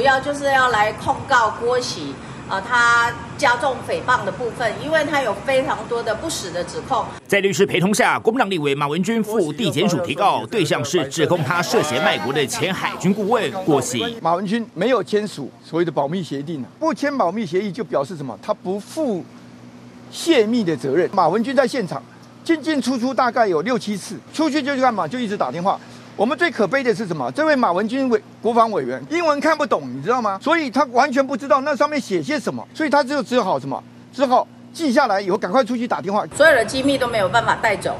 主要就是要来控告郭喜。啊，他加重诽谤的部分，因为他有非常多的不实的指控。在律师陪同下，国民党立委马文君赴地检署提告，对象是指控他涉嫌卖国的前海军顾问郭喜。马文君没有签署所谓的保密协定，不签保密协议就表示什么？他不负泄密的责任。马文君在现场进进出出大概有六七次，出去就去干嘛？就一直打电话。我们最可悲的是什么？这位马文军委国防委员英文看不懂，你知道吗？所以他完全不知道那上面写些什么，所以他就只好什么？只好记下来以后赶快出去打电话。所有的机密都没有办法带走。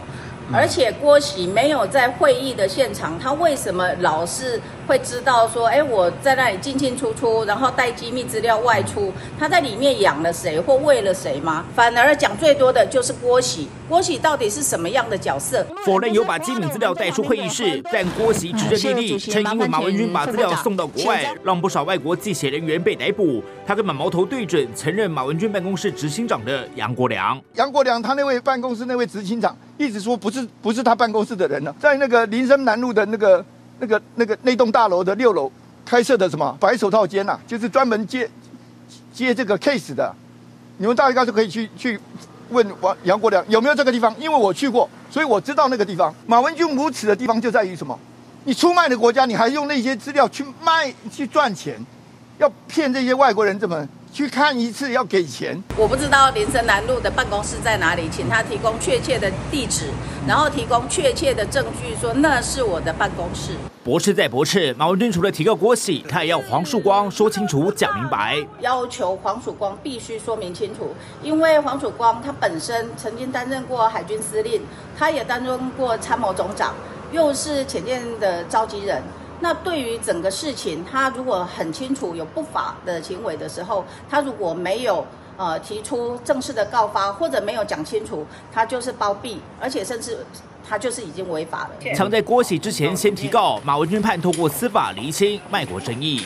而且郭喜没有在会议的现场，他为什么老是会知道说，哎，我在那里进进出出，然后带机密资料外出？他在里面养了谁或为了谁吗？反而讲最多的就是郭喜。郭喜到底是什么样的角色？否认有把机密资料带出会议室，但郭喜指认莉莉称因为马文君把资料送到国外，让不少外国记协人员被逮捕。他根本矛头对准曾任马文君办公室执行长的杨国良。杨国良他那位办公室那位执行长。一直说不是不是他办公室的人呢，在那个林森南路的那个那个那个那栋大楼的六楼开设的什么白手套间呐，就是专门接接这个 case 的。你们大家就可以去去问王杨国良有没有这个地方，因为我去过，所以我知道那个地方。马文君无耻的地方就在于什么？你出卖的国家，你还用那些资料去卖去赚钱，要骗这些外国人怎么？去看一次要给钱，我不知道林森南路的办公室在哪里，请他提供确切的地址，然后提供确切的证据，说那是我的办公室。驳斥再驳斥，马文君除了提告郭喜，他也要黄曙光说清楚、讲明白，要求黄曙光必须说明清楚，因为黄曙光他本身曾经担任过海军司令，他也担任过参谋总长，又是潜舰的召集人。那对于整个事情，他如果很清楚有不法的行为的时候，他如果没有呃提出正式的告发，或者没有讲清楚，他就是包庇，而且甚至他就是已经违法了。常在郭喜之前先提告，马文君盼透过司法厘清卖国争议。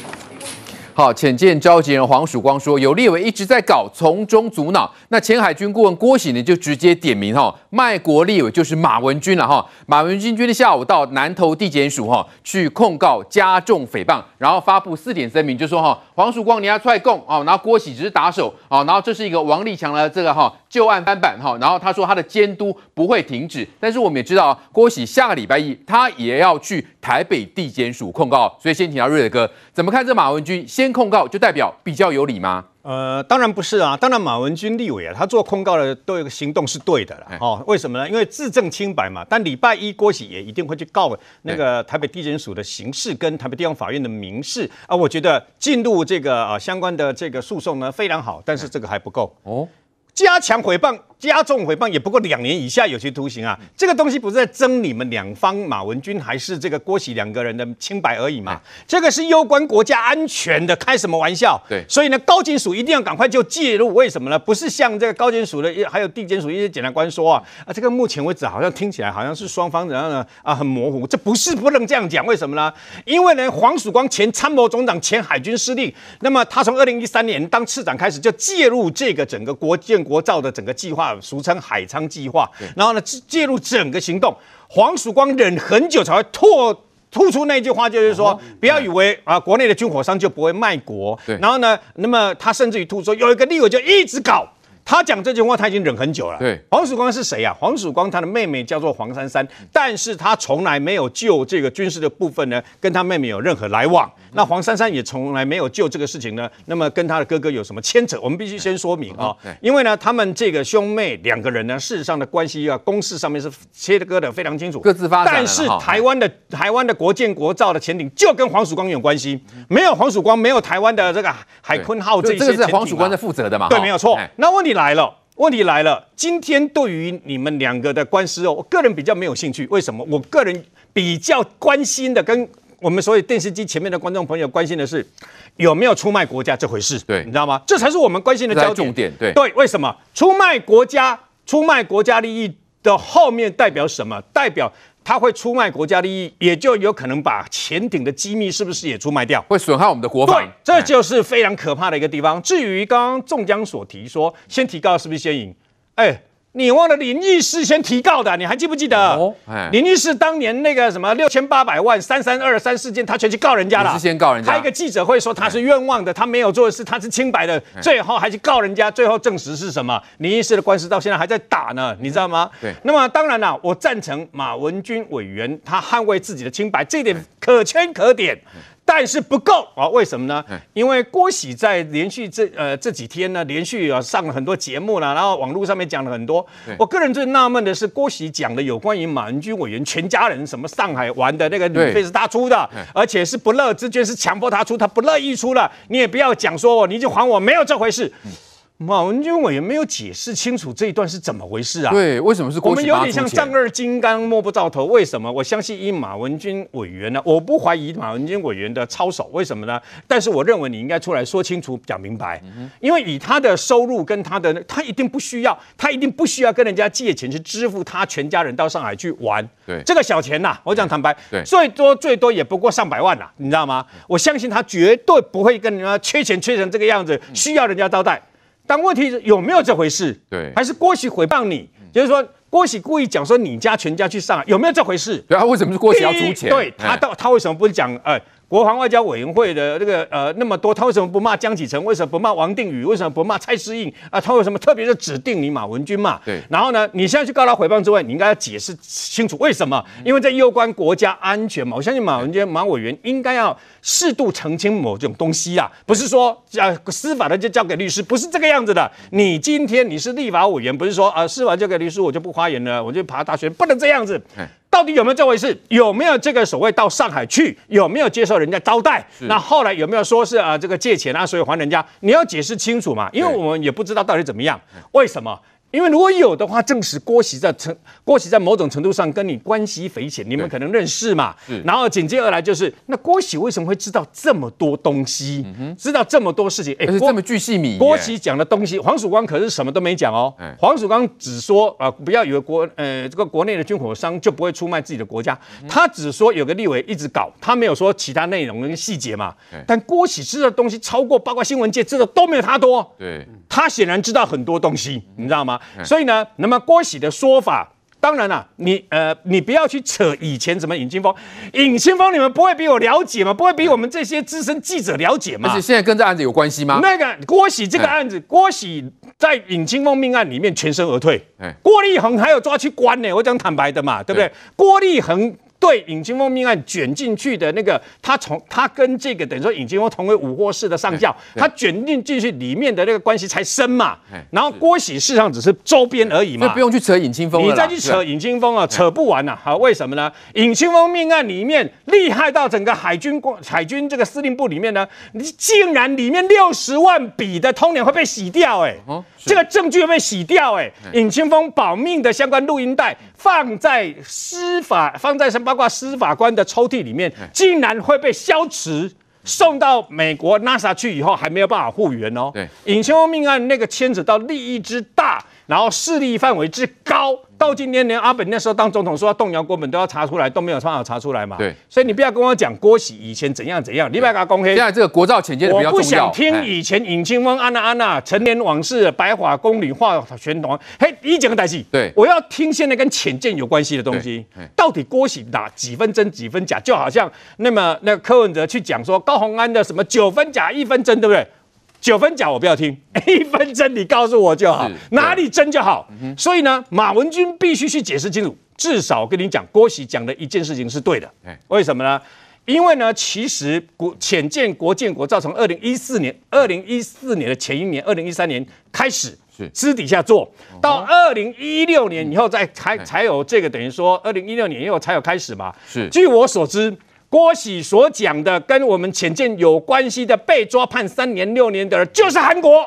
好，潜舰召集人黄曙光说，有立委一直在搞，从中阻挠。那前海军顾问郭喜呢，就直接点名哈，卖国立委就是马文君了哈。马文君今天下午到南投地检署哈，去控告加重诽谤，然后发布四点声明，就说哈，黄曙光你要出来供哦，然后郭喜只是打手啊，然后这是一个王立强的这个哈旧案翻版哈，然后他说他的监督不会停止，但是我们也知道郭喜下个礼拜一他也要去台北地检署控告，所以先请到瑞德哥怎么看这马文君先。控告就代表比较有理吗？呃，当然不是啊。当然，马文君立委啊，他做控告的都有个行动是对的了。哦，为什么呢？因为自证清白嘛。但礼拜一郭喜也一定会去告那个台北地检署的刑事跟台北地方法院的民事啊。我觉得进入这个啊相关的这个诉讼呢非常好，但是这个还不够哦。加强诽谤。加重诽谤也不过两年以下有期徒刑啊！这个东西不是在争你们两方马文君还是这个郭喜两个人的清白而已嘛？这个是攸关国家安全的，开什么玩笑？对，所以呢，高检署一定要赶快就介入。为什么呢？不是像这个高检署的还有地检署一些检察官说啊啊，这个目前为止好像听起来好像是双方然后呢啊很模糊，这不是不能这样讲。为什么呢？因为呢，黄曙光前参谋总长、前海军司令，那么他从二零一三年当次长开始就介入这个整个国建国造的整个计划。俗称海昌计划，然后呢介入整个行动，黄曙光忍很久才会吐吐出那句话，就是说不要以为啊国内的军火商就不会卖国。然后呢，那么他甚至于吐说有一个例委就一直搞，他讲这句话他已经忍很久了。对，黄曙光是谁啊？黄曙光他的妹妹叫做黄珊珊，但是他从来没有就这个军事的部分呢跟他妹妹有任何来往。那黄珊珊也从来没有就这个事情呢，那么跟他的哥哥有什么牵扯？我们必须先说明啊、哦，因为呢，他们这个兄妹两个人呢，事实上的关系啊，公事上面是切割的非常清楚，各自发展。但是台湾的台湾的国建国造的潜艇就跟黄曙光有关系，没有黄曙光，没有台湾的这个海鲲号这些潜艇，这个是黄曙光在负责的嘛？对，没有错。那问题来了，问题来了，今天对于你们两个的官司哦，我个人比较没有兴趣，为什么？我个人比较关心的跟。我们所有电视机前面的观众朋友关心的是有没有出卖国家这回事，对，你知道吗？这才是我们关心的焦点。重点，对对，为什么出卖国家、出卖国家利益的后面代表什么？代表他会出卖国家利益，也就有可能把潜艇的机密是不是也出卖掉，会损害我们的国防。对，这就是非常可怕的一个地方。至于刚刚仲江所提说，先提高是不是先赢？哎。你忘了林义士先提告的，你还记不记得？哦，林义士当年那个什么六千八百万三三二三事件，他全去告人家了。是先告人家。开一个记者会说他是冤枉的，他没有做的事，他是清白的，最后还去告人家，最后证实是什么？林义士的官司到现在还在打呢，你知道吗？对。那么当然了，我赞成马文君委员他捍卫自己的清白，这一点可圈可点。但是不够啊？为什么呢？因为郭喜在连续这呃这几天呢，连续啊上了很多节目了，然后网络上面讲了很多。我个人最纳闷的是，郭喜讲的有关于马文军委员全家人什么上海玩的那个旅费是他出的，而且是不乐之捐，是强迫他出，他不乐意出了。你也不要讲说你就还我，没有这回事。马文君委员没有解释清楚这一段是怎么回事啊？对，为什么是？我们有点像丈二金刚摸不着头，为什么？我相信以马文君委员呢，我不怀疑马文君委员的操守，为什么呢？但是我认为你应该出来说清楚、讲明白，因为以他的收入跟他的，他一定不需要，他一定不需要跟人家借钱去支付他全家人到上海去玩。对，这个小钱呐，我讲坦白，对，最多最多也不过上百万呐，你知道吗？我相信他绝对不会跟人家缺钱缺成这个样子，需要人家招待。但问题是有没有这回事？对，还是郭喜诽谤你？就是说郭喜故意讲说你家全家去上海，有没有这回事？对他，为什么是郭喜要出钱？对他到他为什么不是讲哎？国防外交委员会的这个呃那么多，他为什么不骂江启臣？为什么不骂王定宇？为什么不骂蔡适应啊？他为什么特别是指定你马文君嘛？对。然后呢，你现在去告他诽谤之外，你应该要解释清楚为什么？因为这攸关国家安全嘛。我相信马文君马委员应该要适度澄清某种东西啊，不是说啊司法的就交给律师，不是这个样子的。你今天你是立法委员，不是说啊司法交给律师我就不发言了，我就爬大学，不能这样子。到底有没有这回事？有没有这个所谓到上海去？有没有接受人家招待？那后来有没有说是啊这个借钱啊，所以还人家？你要解释清楚嘛，因为我们也不知道到底怎么样，为什么？因为如果有的话，证实郭喜在成郭喜在某种程度上跟你关系匪浅，你们可能认识嘛。然后紧接而来就是，那郭喜为什么会知道这么多东西？知道这么多事情？哎，这么巨细靡。郭喜讲的东西，黄曙光可是什么都没讲哦。黄曙光只说啊、呃，不要以为国呃这个国内的军火商就不会出卖自己的国家，他只说有个立委一直搞，他没有说其他内容跟细节嘛。但郭喜知道的东西超过，包括新闻界知道都没有他多。对，他显然知道很多东西，你知道吗？所以呢，那么郭喜的说法，当然了、啊，你呃，你不要去扯以前什么尹清峰，尹清峰你们不会比我了解吗？不会比我们这些资深记者了解吗？而且现在跟这案子有关系吗？那个郭喜这个案子，郭喜在尹清峰命案里面全身而退，郭立恒还有抓去关呢。我讲坦白的嘛，对不对？郭立恒。对尹清峰命案卷进去的那个，他从他跟这个等于说尹清峰同为武获市的上校，他卷进进去里面的那个关系才深嘛。然后郭喜事实上只是周边而已嘛，不用去扯尹清峰，你再去扯尹清峰啊，扯不完呐、啊。好，为什么呢？尹清峰命案里面厉害到整个海军海军这个司令部里面呢，你竟然里面六十万笔的通联会被洗掉哎、欸，这个证据会被洗掉哎、欸，尹清峰保命的相关录音带放在司法放在什么？包括司法官的抽屉里面，竟然会被消磁，送到美国 NASA 去以后，还没有办法复原哦。对，尹清峰命案那个牵扯到利益之大，然后势力范围之高。到今天连阿本那时候当总统说要动摇国本都要查出来，都没有办法查出来嘛。对，所以你不要跟我讲郭喜以前怎样怎样，你不要给他公开。现在这个国造潜舰的比较重要。我不想听以前尹清枫、安娜、安娜、陈年往事、白发宫女化全团，嘿，一整个代戏。对，我要听现在跟潜舰有关系的东西。到底郭喜哪几分真几分假？就好像那么那个柯文哲去讲说高虹安的什么九分假一分真，对不对？九分假我不要听，一分真你告诉我就好，哪里真就好。所以呢，马文君必须去解释清楚。至少跟你讲，郭喜讲的一件事情是对的。为什么呢？因为呢，其实国浅见国建国造成二零一四年，二零一四年的前一年，二零一三年开始是私底下做到二零一六年以后再才才有这个，等于说二零一六年以后才有开始嘛。是，据我所知。郭喜所讲的跟我们潜舰有关系的被抓判三年六年的，就是韩国，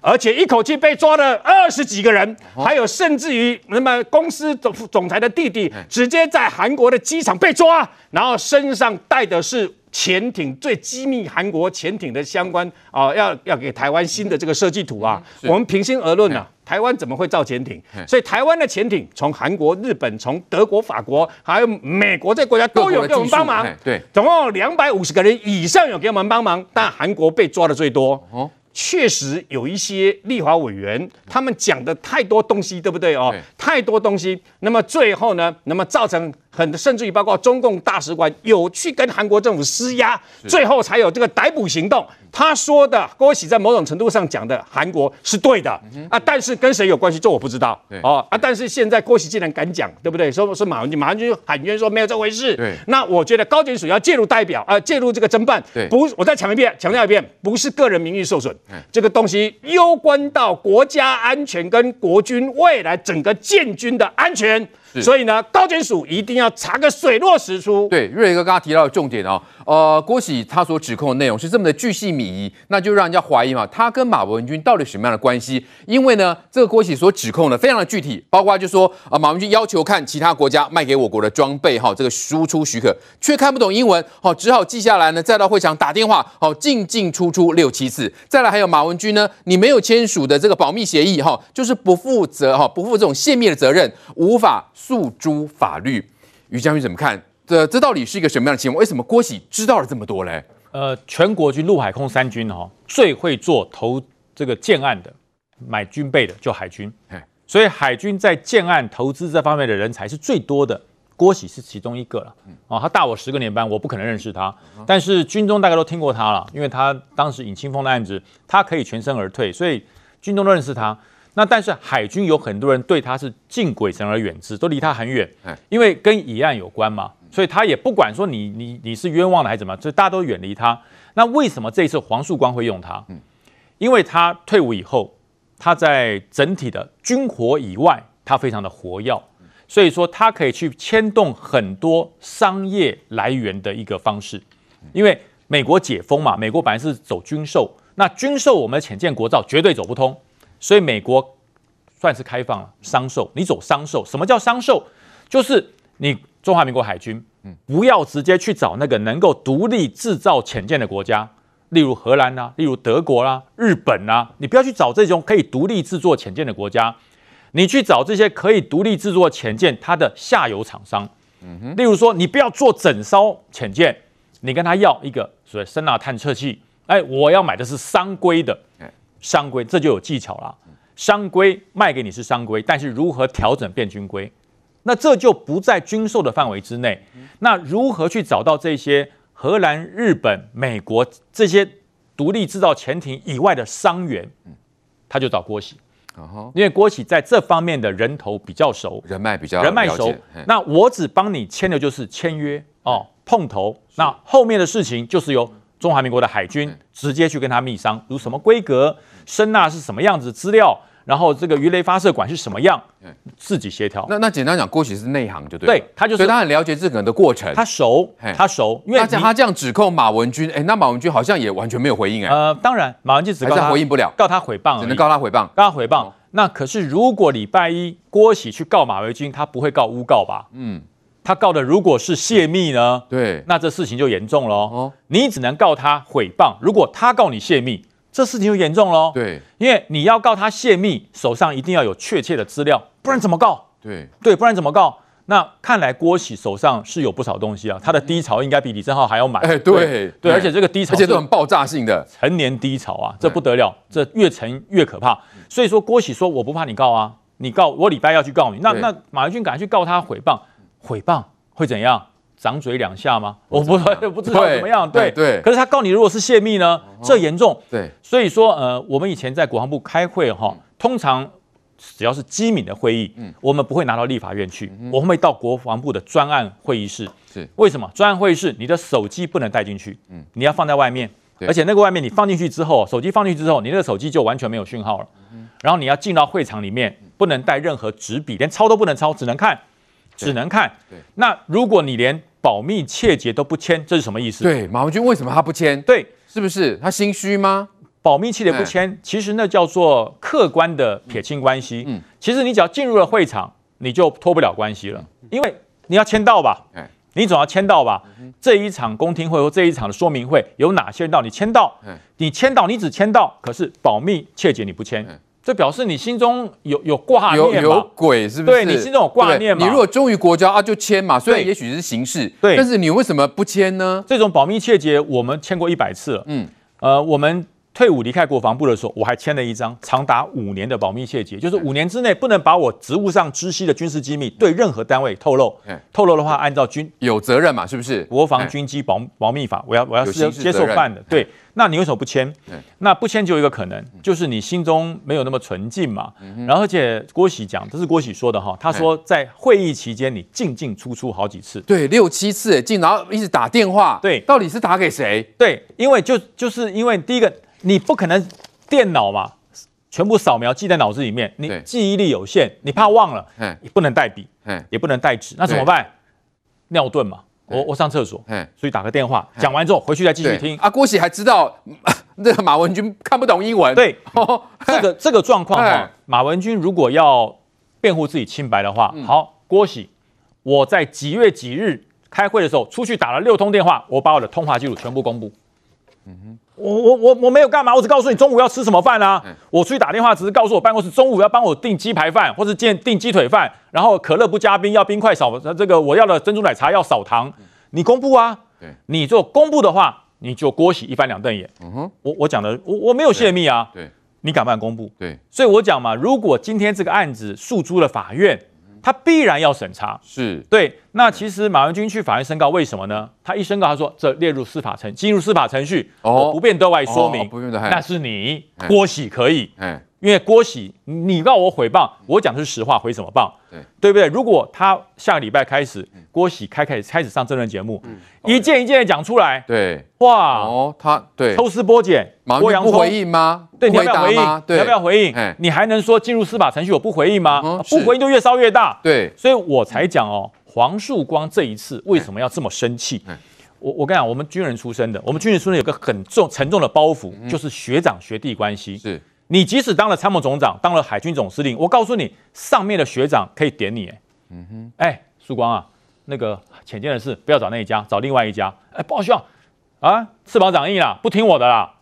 而且一口气被抓了二十几个人，还有甚至于那么公司总总裁的弟弟，直接在韩国的机场被抓，然后身上带的是潜艇最机密韩国潜艇的相关啊，要要给台湾新的这个设计图啊，我们平心而论啊。台湾怎么会造潜艇？所以台湾的潜艇从韩国、日本、从德国、法国，还有美国这些国家都有给我们帮忙。对，总共两百五十个人以上有给我们帮忙，但韩国被抓的最多。哦，确实有一些立法委员，他们讲的太多东西，对不对哦？太多东西，那么最后呢，那么造成很甚至于包括中共大使馆有去跟韩国政府施压，最后才有这个逮捕行动。他说的郭喜在某种程度上讲的韩国是对的啊，但是跟谁有关系，这我不知道哦啊。但是现在郭喜竟然敢讲，对不对？说是马文君，马文君喊冤说没有这回事。对，那我觉得高检署要介入代表啊、呃，介入这个侦办。对，不，我再强一遍，强调一遍，不是个人名誉受损，这个东西攸关到国家安全跟国军未来整个建军的安全。所以呢，高检署一定要查个水落石出。对，瑞哥刚刚提到的重点哦，呃，郭喜他所指控的内容是这么的巨细靡遗，那就让人家怀疑嘛，他跟马文君到底什么样的关系？因为呢，这个郭喜所指控的非常的具体，包括就说啊、马文君要求看其他国家卖给我国的装备哈，这个输出许可，却看不懂英文，好，只好记下来呢，再到会场打电话，好，进进出出六七次。再来还有马文君呢，你没有签署的这个保密协议哈，就是不负责哈，不负这种泄密的责任，无法。诉诸法律，于将军怎么看？这这到底是一个什么样的情况？为什么郭喜知道了这么多嘞？呃，全国军陆海空三军哈、哦，最会做投这个建案的、买军备的就海军，嘿所以海军在建案投资这方面的人才是最多的。郭喜是其中一个了，哦，他大我十个年班，我不可能认识他，但是军中大概都听过他了，因为他当时尹清峰的案子，他可以全身而退，所以军中都认识他。那但是海军有很多人对他是敬鬼神而远之，都离他很远，因为跟乙案有关嘛，所以他也不管说你你你是冤枉的还是怎么，所以大家都远离他。那为什么这一次黄树光会用他？因为他退伍以后，他在整体的军火以外，他非常的活跃，所以说他可以去牵动很多商业来源的一个方式。因为美国解封嘛，美国本来是走军售，那军售我们的潜舰国造绝对走不通。所以美国算是开放了商售，你走商售，什么叫商售？就是你中华民国海军，不要直接去找那个能够独立制造潜舰的国家，例如荷兰啊，例如德国啦、啊、日本啊，你不要去找这种可以独立制作潜舰的国家，你去找这些可以独立制作潜舰它的下游厂商。例如说，你不要做整艘潜舰，你跟他要一个所谓声呐探测器，哎，我要买的是商规的。商规，这就有技巧了。商规卖给你是商规，但是如何调整变军规，那这就不在军售的范围之内。那如何去找到这些荷兰、日本、美国这些独立制造潜艇以外的商源？他就找郭喜，因为郭喜在这方面的人头比较熟，人脉比较人脉熟。那我只帮你签的就是签约哦，碰头。那后面的事情就是由。中华民国的海军直接去跟他密商，如什么规格、声纳是什么样子资料，然后这个鱼雷发射管是什么样，自己协调。那那简单讲，郭喜是内行就对。对，他就是，所以他很了解这个的过程，他熟，他熟。因为他他这样指控马文君，哎，那马文君好像也完全没有回应，哎。呃，当然，马文君只告他回应不了，告他诽谤，只能告他诽谤，告他诽谤。那可是如果礼拜一郭喜去告马文君，他不会告诬告吧？嗯。他告的如果是泄密呢？对，那这事情就严重了哦。你只能告他诽谤，如果他告你泄密，这事情就严重喽。对，因为你要告他泄密，手上一定要有确切的资料，不然怎么告？对对，不然怎么告？那看来郭喜手上是有不少东西啊，他的低潮应该比李正浩还要满。哎，对对，而且这个低潮，而且都很爆炸性的成年低潮啊，这不得了，这越沉越可怕。所以说郭喜说我不怕你告啊，你告我礼拜要去告你，那那马文俊赶快去告他诽谤。诽谤会怎样？掌嘴两下吗？我不 不知道怎么样。对对。可是他告你，如果是泄密呢？这严重。对。所以说，呃，我们以前在国防部开会哈，通常只要是机敏的会议，我们不会拿到立法院去，我们会到国防部的专案会议室。是。为什么？专案会议室，你的手机不能带进去，你要放在外面。而且那个外面你放进去之后，手机放进去之后，你那个手机就完全没有讯号了。然后你要进到会场里面，不能带任何纸笔，连抄都不能抄，只能看。只能看。对，那如果你连保密窃节都不签，这是什么意思？对，马文君为什么他不签？对，是不是他心虚吗？保密窃节不签，其实那叫做客观的撇清关系。嗯，其实你只要进入了会场，你就脱不了关系了，因为你要签到吧？你总要签到吧？这一场公听会或这一场的说明会有哪些人到？你签到，你签到，你只签到，可是保密窃节你不签。这表示你心中有有挂念有有鬼是不是？对，你心中有挂念嘛？你如果忠于国家啊，就签嘛。虽然也许是形式，对但是你为什么不签呢？这种保密切结我们签过一百次了。嗯，呃，我们退伍离开国防部的时候，我还签了一张长达五年的保密协议，就是五年之内不能把我职务上知悉的军事机密对任何单位透露。透露的话，按照军有责任嘛，是不是？国防军机保保密法，我要我要接接受办的。对，那你为什么不签？那不签就有一个可能，就是你心中没有那么纯净嘛。然后而且郭喜讲，这是郭喜说的哈，他说在会议期间你进进出出好几次，对，六七次进，然后一直打电话，对，到底是打给谁？对，因为就就是因为第一个。你不可能电脑嘛，全部扫描记在脑子里面，你记忆力有限，你怕忘了，你不能带笔，也不能带纸，那怎么办？尿遁嘛，我我上厕所，所以打个电话，讲完之后回去再继续听。啊，郭喜还知道 那个马文君看不懂英文，对，这个这个状况哈，马文君如果要辩护自己清白的话，好，郭喜，我在几月几日开会的时候出去打了六通电话，我把我的通话记录全部公布。嗯哼。我我我我没有干嘛，我只告诉你中午要吃什么饭啊。我出去打电话，只是告诉我办公室中午要帮我订鸡排饭，或者订订鸡腿饭，然后可乐不加冰，要冰块少，这个我要的珍珠奶茶要少糖。你公布啊？你做公布的话，你就郭喜一翻两瞪眼。嗯哼，我我讲的，我我没有泄密啊。对，你敢不敢公布？对，所以我讲嘛，如果今天这个案子诉诸了法院。他必然要审查，是。对。那其实马文君去法院申告，为什么呢？他一申告，他说这列入司法程，进入司法程序，哦，不便对外说明，不便的，那是你郭喜可以，因为郭喜你告我诽谤，我讲的是实话，毁什么谤？对，对不对？如果他下个礼拜开始，郭喜开开开始上政论节目，一件一件的讲出来，对，哇，哦，他对抽丝剥茧，马文君不回应吗？对，你要不要回应？你要不要回应？你还能说进入司法程序我不回应吗？不回应就越烧越大。对，所以我才讲哦，黄树光这一次为什么要这么生气？我我跟你讲，我们军人出身的，我们军人出身有个很重沉重的包袱，就是学长学弟关系。是。你即使当了参谋总长，当了海军总司令，我告诉你，上面的学长可以点你，哎，嗯哼，哎，曙光啊，那个潜舰的事不要找那一家，找另外一家，哎，不好笑啊，翅膀长硬了，不听我的啦，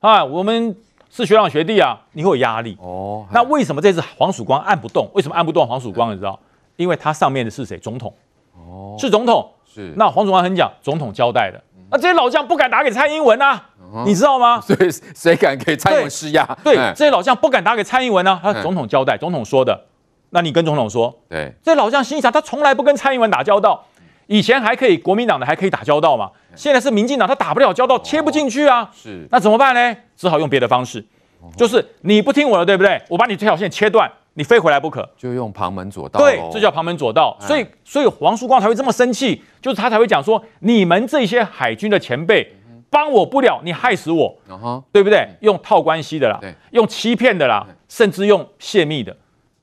啊，我们是学长学弟啊，你会有压力哦。那为什么这次黄曙光按不动？为什么按不动黄曙光？你知道？因为他上面的是谁？总统，哦，是总统，是。那黄曙光很讲，总统交代的，那这些老将不敢打给蔡英文啊。你知道吗？所以谁敢给蔡英文施压？对，这些老将不敢打给蔡英文呢。他总统交代，总统说的。那你跟总统说。对，这些老将心想，他从来不跟蔡英文打交道，以前还可以，国民党的还可以打交道嘛。现在是民进党，他打不了交道，切不进去啊。是，那怎么办呢？只好用别的方式，就是你不听我的，对不对？我把你这条线切断，你非回来不可。就用旁门左道。对，这叫旁门左道。所以，所以黄曙光才会这么生气，就是他才会讲说，你们这些海军的前辈。帮我不了，你害死我，uh huh. 对不对？用套关系的啦，对用欺骗的啦，甚至用泄密的，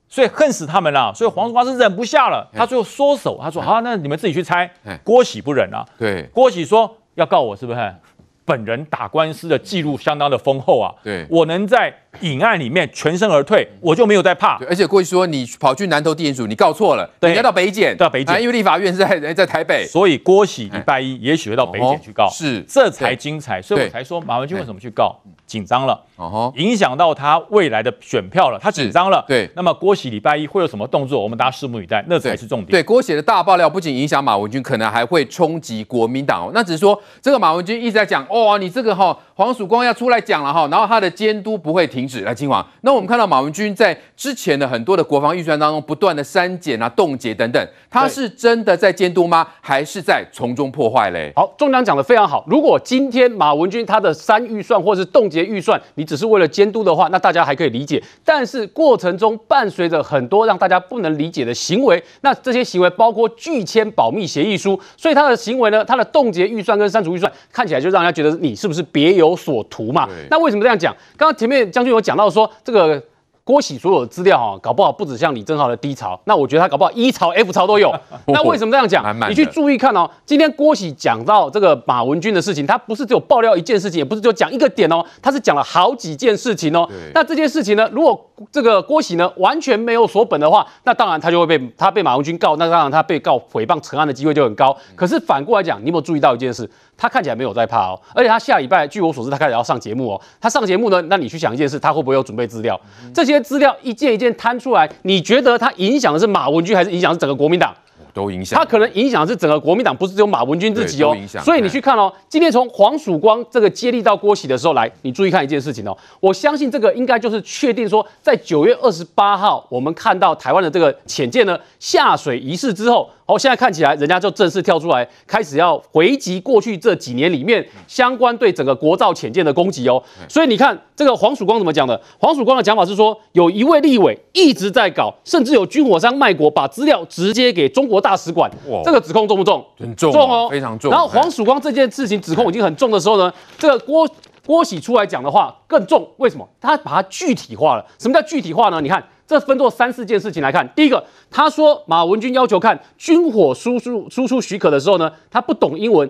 所以恨死他们了。所以黄曙光是忍不下了，他最后缩手，他说：“好，那你们自己去猜。”郭喜不忍啊，对，郭喜说要告我，是不是？本人打官司的记录相当的丰厚啊，对，我能在隐案里面全身而退，我就没有在怕。而且过去说你跑去南投地检署，你告错了，对，你要到北检，到北检，因为立法院是在在台北，所以郭喜礼拜一也许会到北检去告，是，这才精彩。所以我才说马文君为什么去告，紧张了，哦影响到他未来的选票了，他紧张了。对，那么郭喜礼拜一会有什么动作？我们大家拭目以待，那才是重点。对，郭喜的大爆料不仅影响马文君，可能还会冲击国民党哦。那只是说这个马文君一直在讲。哦，你这个哈黄曙光要出来讲了哈，然后他的监督不会停止。来，金黄，那我们看到马文君在之前的很多的国防预算当中不断的删减啊、冻结等等，他是真的在监督吗？还是在从中破坏嘞？好，中将讲的非常好。如果今天马文君他的删预算或是冻结预算，你只是为了监督的话，那大家还可以理解。但是过程中伴随着很多让大家不能理解的行为，那这些行为包括拒签保密协议书，所以他的行为呢，他的冻结预算跟删除预算，看起来就让人家觉得你是不是别有所图嘛？那为什么这样讲？刚刚前面将军有讲到说这个。郭喜所有的资料哈，搞不好不止像李正浩的低潮，那我觉得他搞不好一潮 F 潮都有。那为什么这样讲？你去注意看哦，今天郭喜讲到这个马文君的事情，他不是只有爆料一件事情，也不是就讲一个点哦，他是讲了好几件事情哦。那这件事情呢，如果这个郭喜呢完全没有锁本的话，那当然他就会被他被马文君告，那当然他被告诽谤成案的机会就很高。可是反过来讲，你有没有注意到一件事？他看起来没有在怕哦，而且他下礼拜据我所知，他开始要上节目哦。他上节目呢，那你去想一件事，他会不会有准备资料？这些资料一件一件摊出来，你觉得他影响的是马文君，还是影响是整个国民党？都影响。它可能影响是整个国民党，不是只有马文君自己哦。所以你去看哦，今天从黄曙光这个接力到郭喜的时候来，你注意看一件事情哦。我相信这个应该就是确定说，在九月二十八号，我们看到台湾的这个潜舰呢下水仪式之后。哦，现在看起来人家就正式跳出来，开始要回击过去这几年里面相关对整个国造潜舰的攻击哦。所以你看这个黄曙光怎么讲的？黄曙光的讲法是说，有一位立委一直在搞，甚至有军火商卖国，把资料直接给中国大使馆。哇，这个指控重不重？很重，重哦，非常重。然后黄曙光这件事情指控已经很重的时候呢，这个郭郭喜出来讲的话更重。为什么？他把它具体化了。什么叫具体化呢？你看。这分作三四件事情来看。第一个，他说马文军要求看军火输出输出许可的时候呢，他不懂英文，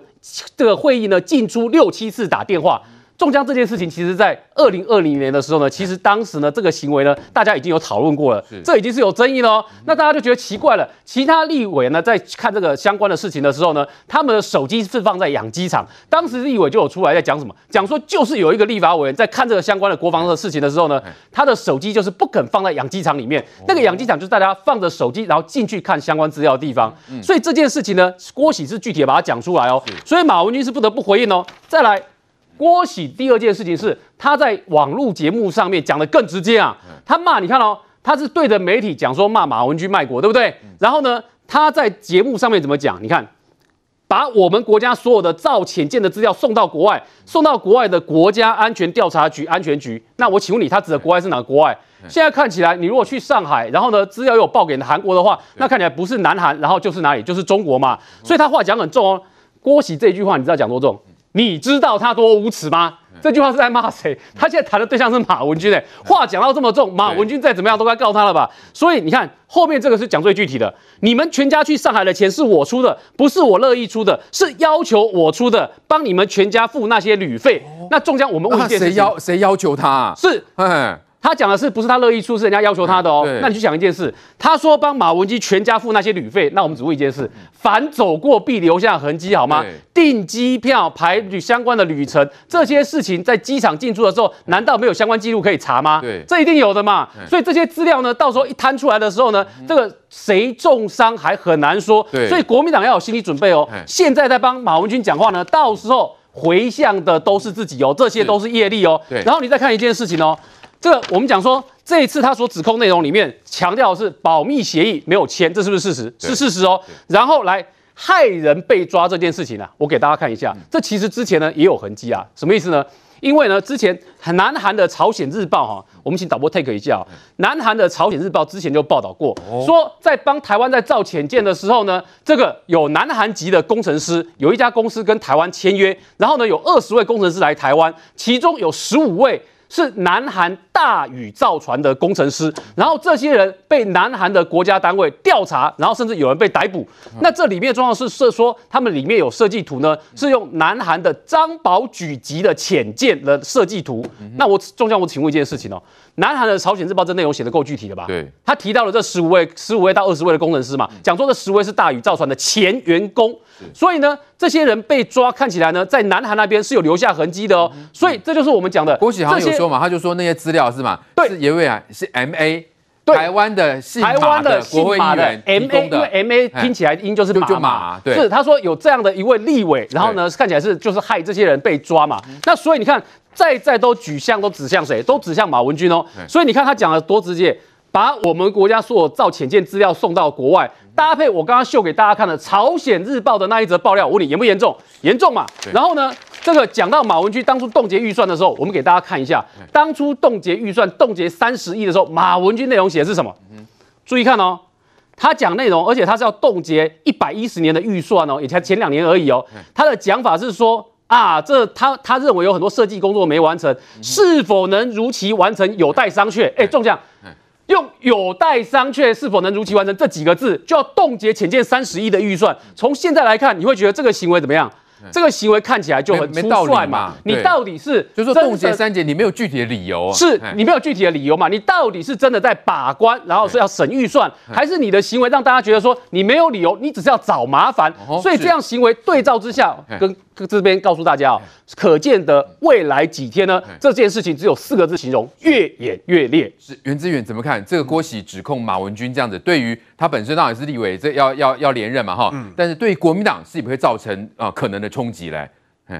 这个会议呢进出六七次打电话。中枪这件事情，其实在二零二零年的时候呢，其实当时呢这个行为呢，大家已经有讨论过了，这已经是有争议了哦。那大家就觉得奇怪了，其他立委呢在看这个相关的事情的时候呢，他们的手机是放在养鸡场。当时立委就有出来在讲什么，讲说就是有一个立法委员在看这个相关的国防的事情的时候呢，他的手机就是不肯放在养鸡场里面。那个养鸡场就是大家放着手机然后进去看相关资料的地方。所以这件事情呢，郭喜是具体的把它讲出来哦。所以马文君是不得不回应哦。再来。郭喜第二件事情是他在网络节目上面讲的更直接啊，他骂你看哦，他是对着媒体讲说骂马文君卖国，对不对？然后呢，他在节目上面怎么讲？你看，把我们国家所有的造潜舰的资料送到国外，送到国外的国家安全调查局安全局。那我请问你，他指的国外是哪个国外？现在看起来，你如果去上海，然后呢，资料又报给韩国的话，那看起来不是南韩，然后就是哪里？就是中国嘛。所以他话讲很重哦。郭喜这句话，你知道讲多重？你知道他多无耻吗？这句话是在骂谁？他现在谈的对象是马文君诶，话讲到这么重，马文君再怎么样都该告他了吧？所以你看后面这个是讲最具体的，你们全家去上海的钱是我出的，不是我乐意出的，是要求我出的，帮你们全家付那些旅费。那中间我们问一件事情，谁要谁要求他啊？是，哎。他讲的是不是他乐意出，是人家要求他的哦。那你去想一件事，他说帮马文君全家付那些旅费，那我们只问一件事：凡走过必留下痕迹，好吗？订机票、排旅相关的旅程，这些事情在机场进出的时候，难道没有相关记录可以查吗？对，这一定有的嘛。所以这些资料呢，到时候一摊出来的时候呢，这个谁重伤还很难说。对，所以国民党要有心理准备哦。现在在帮马文君讲话呢，到时候回向的都是自己哦，这些都是业力哦。对，然后你再看一件事情哦。这个我们讲说，这一次他所指控内容里面强调的是保密协议没有签，这是不是事实？是事实哦。然后来害人被抓这件事情呢、啊，我给大家看一下，这其实之前呢也有痕迹啊。什么意思呢？因为呢之前南韩的朝鲜日报哈，我们请导播 take 一下啊。南韩的朝鲜日报之前就报道过，说在帮台湾在造潜舰的时候呢，这个有南韩籍的工程师，有一家公司跟台湾签约，然后呢有二十位工程师来台湾，其中有十五位。是南韩大宇造船的工程师，然后这些人被南韩的国家单位调查，然后甚至有人被逮捕。那这里面重要是是说，他们里面有设计图呢，是用南韩的张宝举级的潜舰的设计图。那我中将，我请问一件事情哦，南韩的朝鲜日报这内容写的够具体了吧？对，他提到了这十五位、十五位到二十位的工程师嘛，讲说这十位是大宇造船的前员工。所以呢，这些人被抓，看起来呢，在南韩那边是有留下痕迹的哦。所以这就是我们讲的。郭喜好像有说嘛，他就说那些资料是嘛，对，是因为啊，是 M A，台湾的姓马的国会议员 M A，因为 M A 听起来音就是马嘛，对，是他说有这样的一位立委，然后呢，看起来是就是害这些人被抓嘛。那所以你看，再再都举向都指向谁？都指向马文君哦。所以你看他讲的多直接。把我们国家所有造潜舰资料送到国外，搭配我刚刚秀给大家看的《朝鲜日报》的那一则爆料，我问你严不严重？严重嘛？然后呢，这个讲到马文君当初冻结预算的时候，我们给大家看一下，当初冻结预算冻结三十亿的时候，马文君内容写的是什么？注意看哦，他讲内容，而且他是要冻结一百一十年的预算哦，也才前两年而已哦。他的讲法是说啊，这他他认为有很多设计工作没完成，是否能如期完成有待商榷。哎，中将。用有待商榷，是否能如期完成这几个字，就要冻结潜见三十亿的预算。从现在来看，你会觉得这个行为怎么样？这个行为看起来就很粗率嘛。你到底是就是说冻结三节，你没有具体的理由，是你没有具体的理由嘛？你到底是真的在把关，然后是要审预算，还是你的行为让大家觉得说你没有理由，你只是要找麻烦？所以这样行为对照之下，跟这边告诉大家啊，可见的未来几天呢，这件事情只有四个字形容：越演越烈。是袁志远怎么看这个郭喜指控马文君这样子？对于他本身当然是立委，这要要要连任嘛哈，但是对于国民党是不是会造成啊可能的冲击嘞？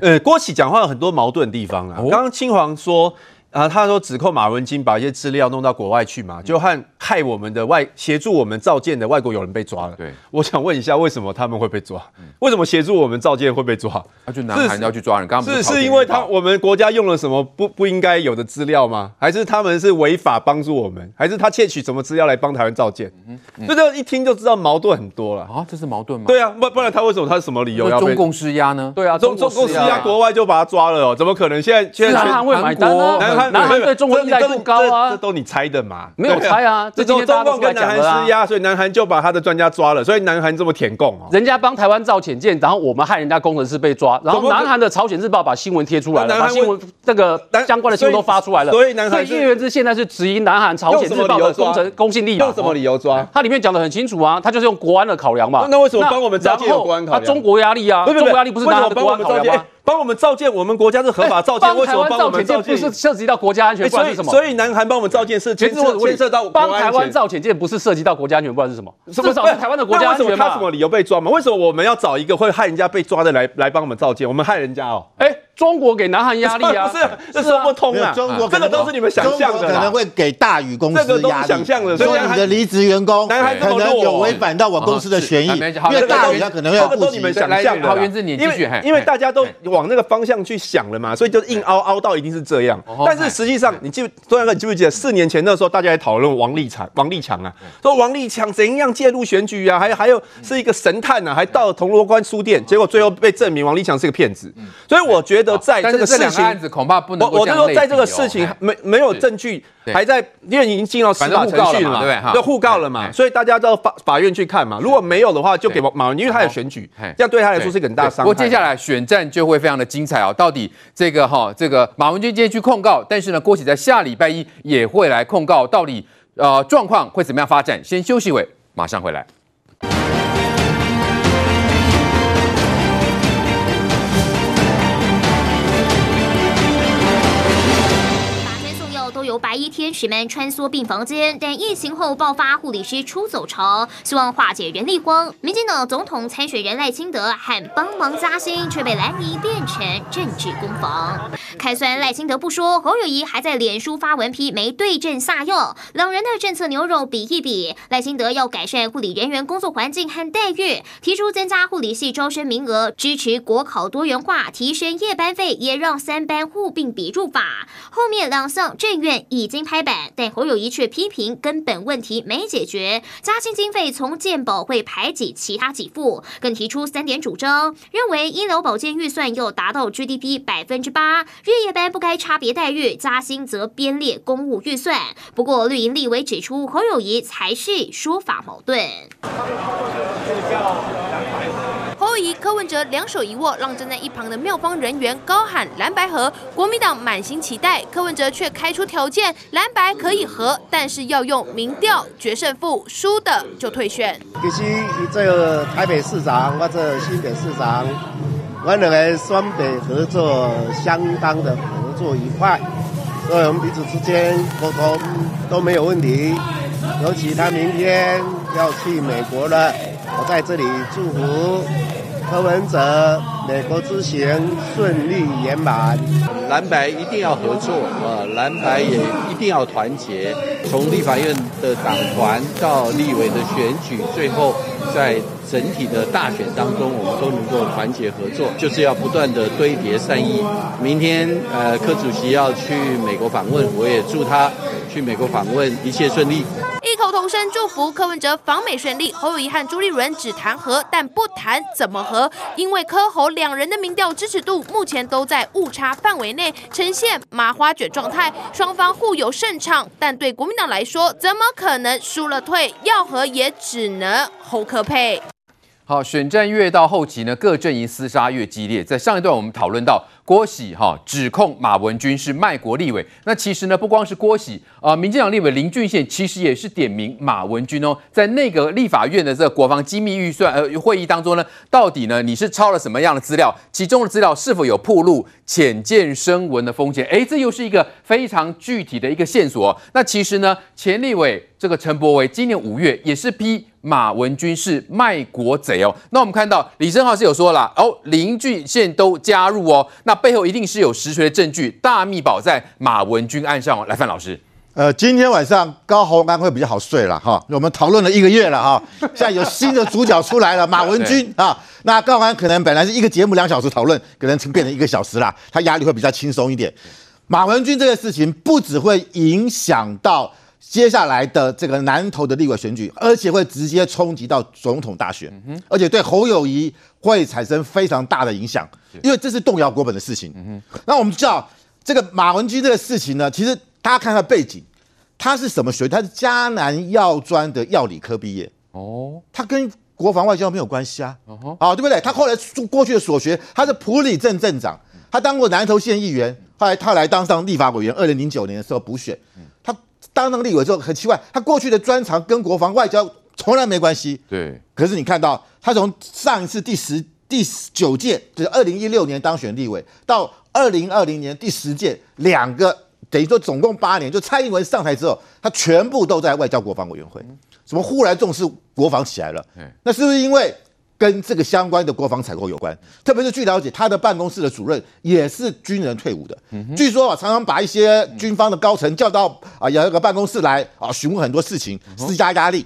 呃，郭喜讲话有很多矛盾的地方啊。刚刚青黄说。啊，他说指控马文金把一些资料弄到国外去嘛，就和害我们的外协助我们造舰的外国友人被抓了。对，我想问一下，为什么他们会被抓？为什么协助我们造舰会被抓？那就南韩要去抓人，刚刚是是因为他我们国家用了什么不不应该有的资料吗？还是他们是违法帮助我们？还是他窃取什么资料来帮台湾造舰？这个一听就知道矛盾很多了啊！这是矛盾吗？对啊，不不然他为什么他是什么理由要中共施压呢？对啊，中中共施压，国外就把他抓了哦？怎么可能？现在现在南韩会买单啊？南韩对中国依赖度高啊，这都你猜的嘛？没有猜啊，这都中共跟南韩施压，所以南韩就把他的专家抓了，所以南韩这么舔共哦。人家帮台湾造潜舰，然后我们害人家工程师被抓，然后南韩的朝鲜日报把新闻贴出来了，把新闻这个相关的新闻都发出来了。所以南韩叶元之现在是质疑南韩朝鲜日报的工程公信力，用什么理由抓？他里面讲的很清楚啊，他就是用国安的考量嘛。那为什么帮我们造舰有国安考中国压力啊，中国压力不是南韩的国安考量吗？帮我们造舰，我们国家是合法造舰，为什么帮我们造舰不是涉及到国家安全？不然是什么？所以南韩帮我们造舰是牵涉牵涉到帮台湾造潜舰，不是涉及到国家安全，不然是什么？是不是台湾的国家安全嘛？为什么他什么理由被抓嘛？为什么我们要找一个会害人家被抓的来来帮我们造舰？我们害人家哦？哎。中国给南韩压力啊？不 是，这说不通啊！中国这个都是你们想象的，可能会给大宇公司压力。这个都是想象的，所以你的离职员工可能有违反到我公司的权益，因为大宇他可能要顾及。你们想象的，因为因为大家都往那个方向去想了嘛，所以就硬凹凹到一定是这样。但是实际上，你记不，中央哥，你记不记得四年前那时候大家还讨论王立强，王立强啊，说王立强怎样介入选举啊，还还有是一个神探啊，还到了铜锣湾书店，结果最后被证明王立强是个骗子。所以我觉得在这个事。两个案子恐怕不能。我我就说，在这个事情没没有证据，还在因为已经进到司法程序了嘛，对不对？就互告了嘛，所以大家到法法院去看嘛。如果没有的话，就给马文，因为他有选举，这样对他来说是一个很大伤害。不过接下来选战就会非常的精彩哦。到底这个哈，这个马文君今天去控告，但是呢，郭喜在下礼拜一也会来控告，到底呃状况会怎么样发展？先休息会，马上回来。由白衣天使们穿梭病房间，但疫情后爆发护理师出走潮，希望化解人力荒。民进党总统参选人赖清德喊帮忙加薪，却被蓝营变成政治攻防。开酸赖清德不说，侯友谊还在脸书发文批没对症下药，两人的政策牛肉比一比。赖清德要改善护理人员工作环境和待遇，提出增加护理系招生名额，支持国考多元化，提升夜班费，也让三班互并比入法。后面两项政院。已经拍板，但侯友宜却批评根本问题没解决，加薪经费从健保会排挤其他给付，更提出三点主张，认为医疗保健预算要达到 GDP 百分之八，日夜班不该差别待遇，加薪则编列公务预算。不过绿营立委指出，侯友宜才是说法矛盾。侯友宜、柯文哲两手一握，让站在一旁的妙方人员高喊蓝白合，国民党满心期待，柯文哲却开出条件，蓝白可以合，但是要用民调决胜负，输的就退选。其实，这个台北市长或者新北市长，我认为双北合作相当的合作愉快，所以我们彼此之间沟通都没有问题。尤其他明天要去美国了，我在这里祝福。柯文哲美国之行顺利圆满，蓝白一定要合作啊，蓝白也一定要团结。从立法院的党团到立委的选举，最后在整体的大选当中，我们都能够团结合作，就是要不断的堆叠善意。明天呃，柯主席要去美国访问，我也祝他去美国访问一切顺利。异口同声祝福柯文哲访美顺利。侯友谊和朱立伦只谈和，但不谈怎么和，因为柯侯两人的民调支持度目前都在误差范围内，呈现麻花卷状态，双方互有胜场。但对国民党来说，怎么可能输了退？要和也只能侯柯配。好，选战越到后期呢，各阵营厮杀越激烈。在上一段我们讨论到郭喜哈指控马文君是卖国立委，那其实呢不光是郭喜啊，民进党立委林俊宪其实也是点名马文君哦，在那个立法院的这个国防机密预算呃会议当中呢，到底呢你是抄了什么样的资料？其中的资料是否有暴露浅见声闻的风险？哎，这又是一个非常具体的一个线索。那其实呢，前立委这个陈柏惟今年五月也是批。马文君是卖国贼哦，那我们看到李正浩是有说了哦，林俊宪都加入哦，那背后一定是有实锤的证据，大秘宝在马文君案上哦。来，范老师，呃，今天晚上高虹安会比较好睡了哈，我们讨论了一个月了哈，现在有新的主角出来了，马文君啊，那高虹安可能本来是一个节目两小时讨论，可能变成一个小时啦，他压力会比较轻松一点。马文君这个事情不只会影响到。接下来的这个南投的立委选举，而且会直接冲击到总统大选，而且对侯友谊会产生非常大的影响，因为这是动摇国本的事情。那我们知道这个马文君这个事情呢，其实大家看他背景，他是什么学？他是迦南药专的药理科毕业哦，他跟国防外交没有关系啊，啊对不对？他后来过去的所学，他是普里镇镇长，他当过南投县议员，后来他来当上立法委员，二零零九年的时候补选，他。当上立委之后很奇怪，他过去的专长跟国防外交从来没关系。对，可是你看到他从上一次第十第九届，就是二零一六年当选立委，到二零二零年第十届，两个等于说总共八年，就蔡英文上台之后，他全部都在外交国防委员会，怎么忽然重视国防起来了？那是不是因为？跟这个相关的国防采购有关，特别是据了解，他的办公室的主任也是军人退伍的。据说啊，常常把一些军方的高层叫到啊，有一个办公室来啊，询问很多事情，施加压力。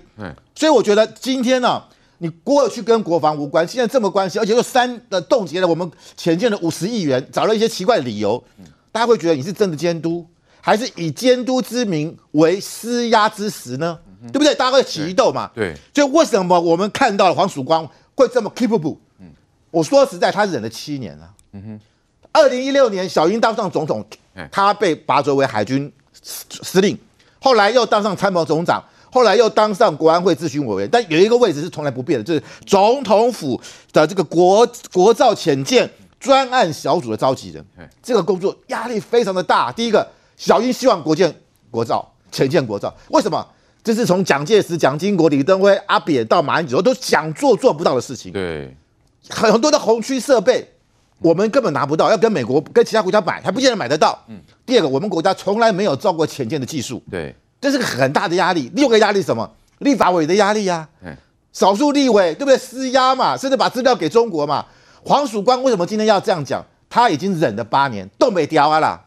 所以我觉得今天呢，你过去跟国防无关，现在这么关系，而且又三的冻结了我们潜舰的五十亿元，找了一些奇怪的理由，大家会觉得你是真的监督，还是以监督之名为施压之实呢？对不对？大家会起疑窦嘛？对。所以为什么我们看到了黄曙光？会这么 capable？嗯，我说实在，他忍了七年了。嗯哼，二零一六年小英当上总统，他被拔擢为海军司令，后来又当上参谋总长，后来又当上国安会咨询委员。但有一个位置是从来不变的，就是总统府的这个国国造潜舰专案小组的召集人。这个工作压力非常的大。第一个，小英希望国建国造潜舰国造，为什么？这是从蒋介石、蒋经国、李登辉、阿扁到马英九都想做做不到的事情。对，很很多的红区设备，我们根本拿不到，要跟美国、跟其他国家买，还不见得买得到。嗯。第二个，我们国家从来没有造过潜舰的技术。对，这是个很大的压力。另一个压力是什么？立法委的压力呀、啊。少数立委对不对？施压嘛，甚至把资料给中国嘛。黄曙光为什么今天要这样讲？他已经忍了八年，都没掉啊啦。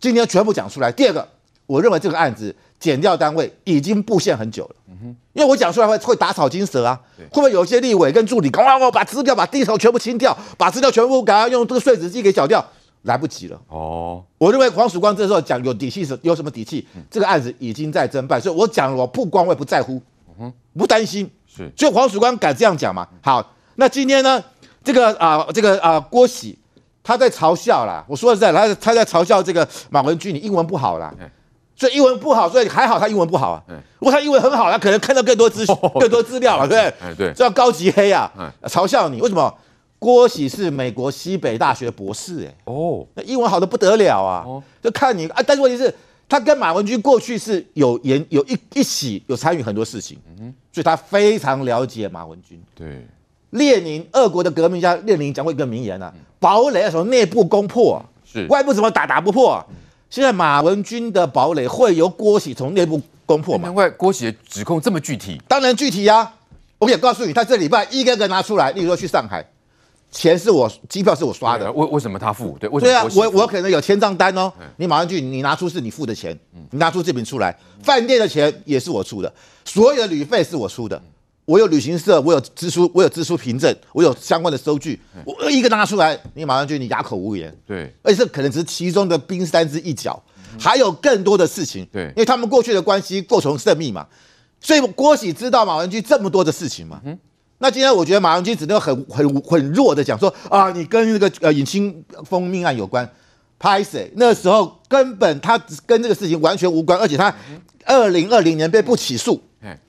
今天全部讲出来。第二个，我认为这个案子。检调单位已经布线很久了，嗯哼，因为我讲出来会会打草惊蛇啊，会不会有些立委跟助理赶快我把资料把地头全部清掉，把资料全部赶快用这个碎纸机给缴掉，来不及了。哦。我认为黄曙光这时候讲有底气是有什么底气？嗯、这个案子已经在侦办，所以我讲了我不光会不在乎，不担心，是，所以黄曙光敢这样讲嘛？好，那今天呢，这个啊、呃，这个啊、呃，郭喜他在嘲笑啦，我说实在，他他在嘲笑这个马文君，你英文不好啦。嗯所以英文不好，所以还好他英文不好啊。如果他英文很好，他可能看到更多资讯、更多资料了，对不对？哎，对，这叫高级黑啊，嘲笑你。为什么？郭喜是美国西北大学博士，哎，哦，那英文好的不得了啊。就看你啊，但是问题是，他跟马文君过去是有研有一一起有参与很多事情，嗯所以他非常了解马文君。对，列宁，俄国的革命家列宁讲过一个名言啊：堡垒要从内部攻破，是外部怎么打打不破。现在马文君的堡垒会由郭喜从内部攻破吗？难怪郭喜的指控这么具体。当然具体呀、啊，我也告诉你，他这礼拜一个个拿出来，例如说去上海，钱是我，机票是我刷的。为为什么他付？对，对啊，我我可能有签账单哦。你马文君，你拿出是你付的钱，你拿出这笔出来，饭店的钱也是我出的，所有的旅费是我出的。我有旅行社，我有支出，我有支出凭证，我有相关的收据，我一个拿出来，你马上觉得你哑口无言。对，而且这可能只是其中的冰山之一角，还有更多的事情。对，因为他们过去的关系构成甚密嘛，所以郭喜知道马文君这么多的事情嘛。嗯，那今天我觉得马文君只能很很很弱的讲说啊，你跟那个呃尹清枫命案有关，拍谁？那时候根本他跟这个事情完全无关，而且他二零二零年被不起诉。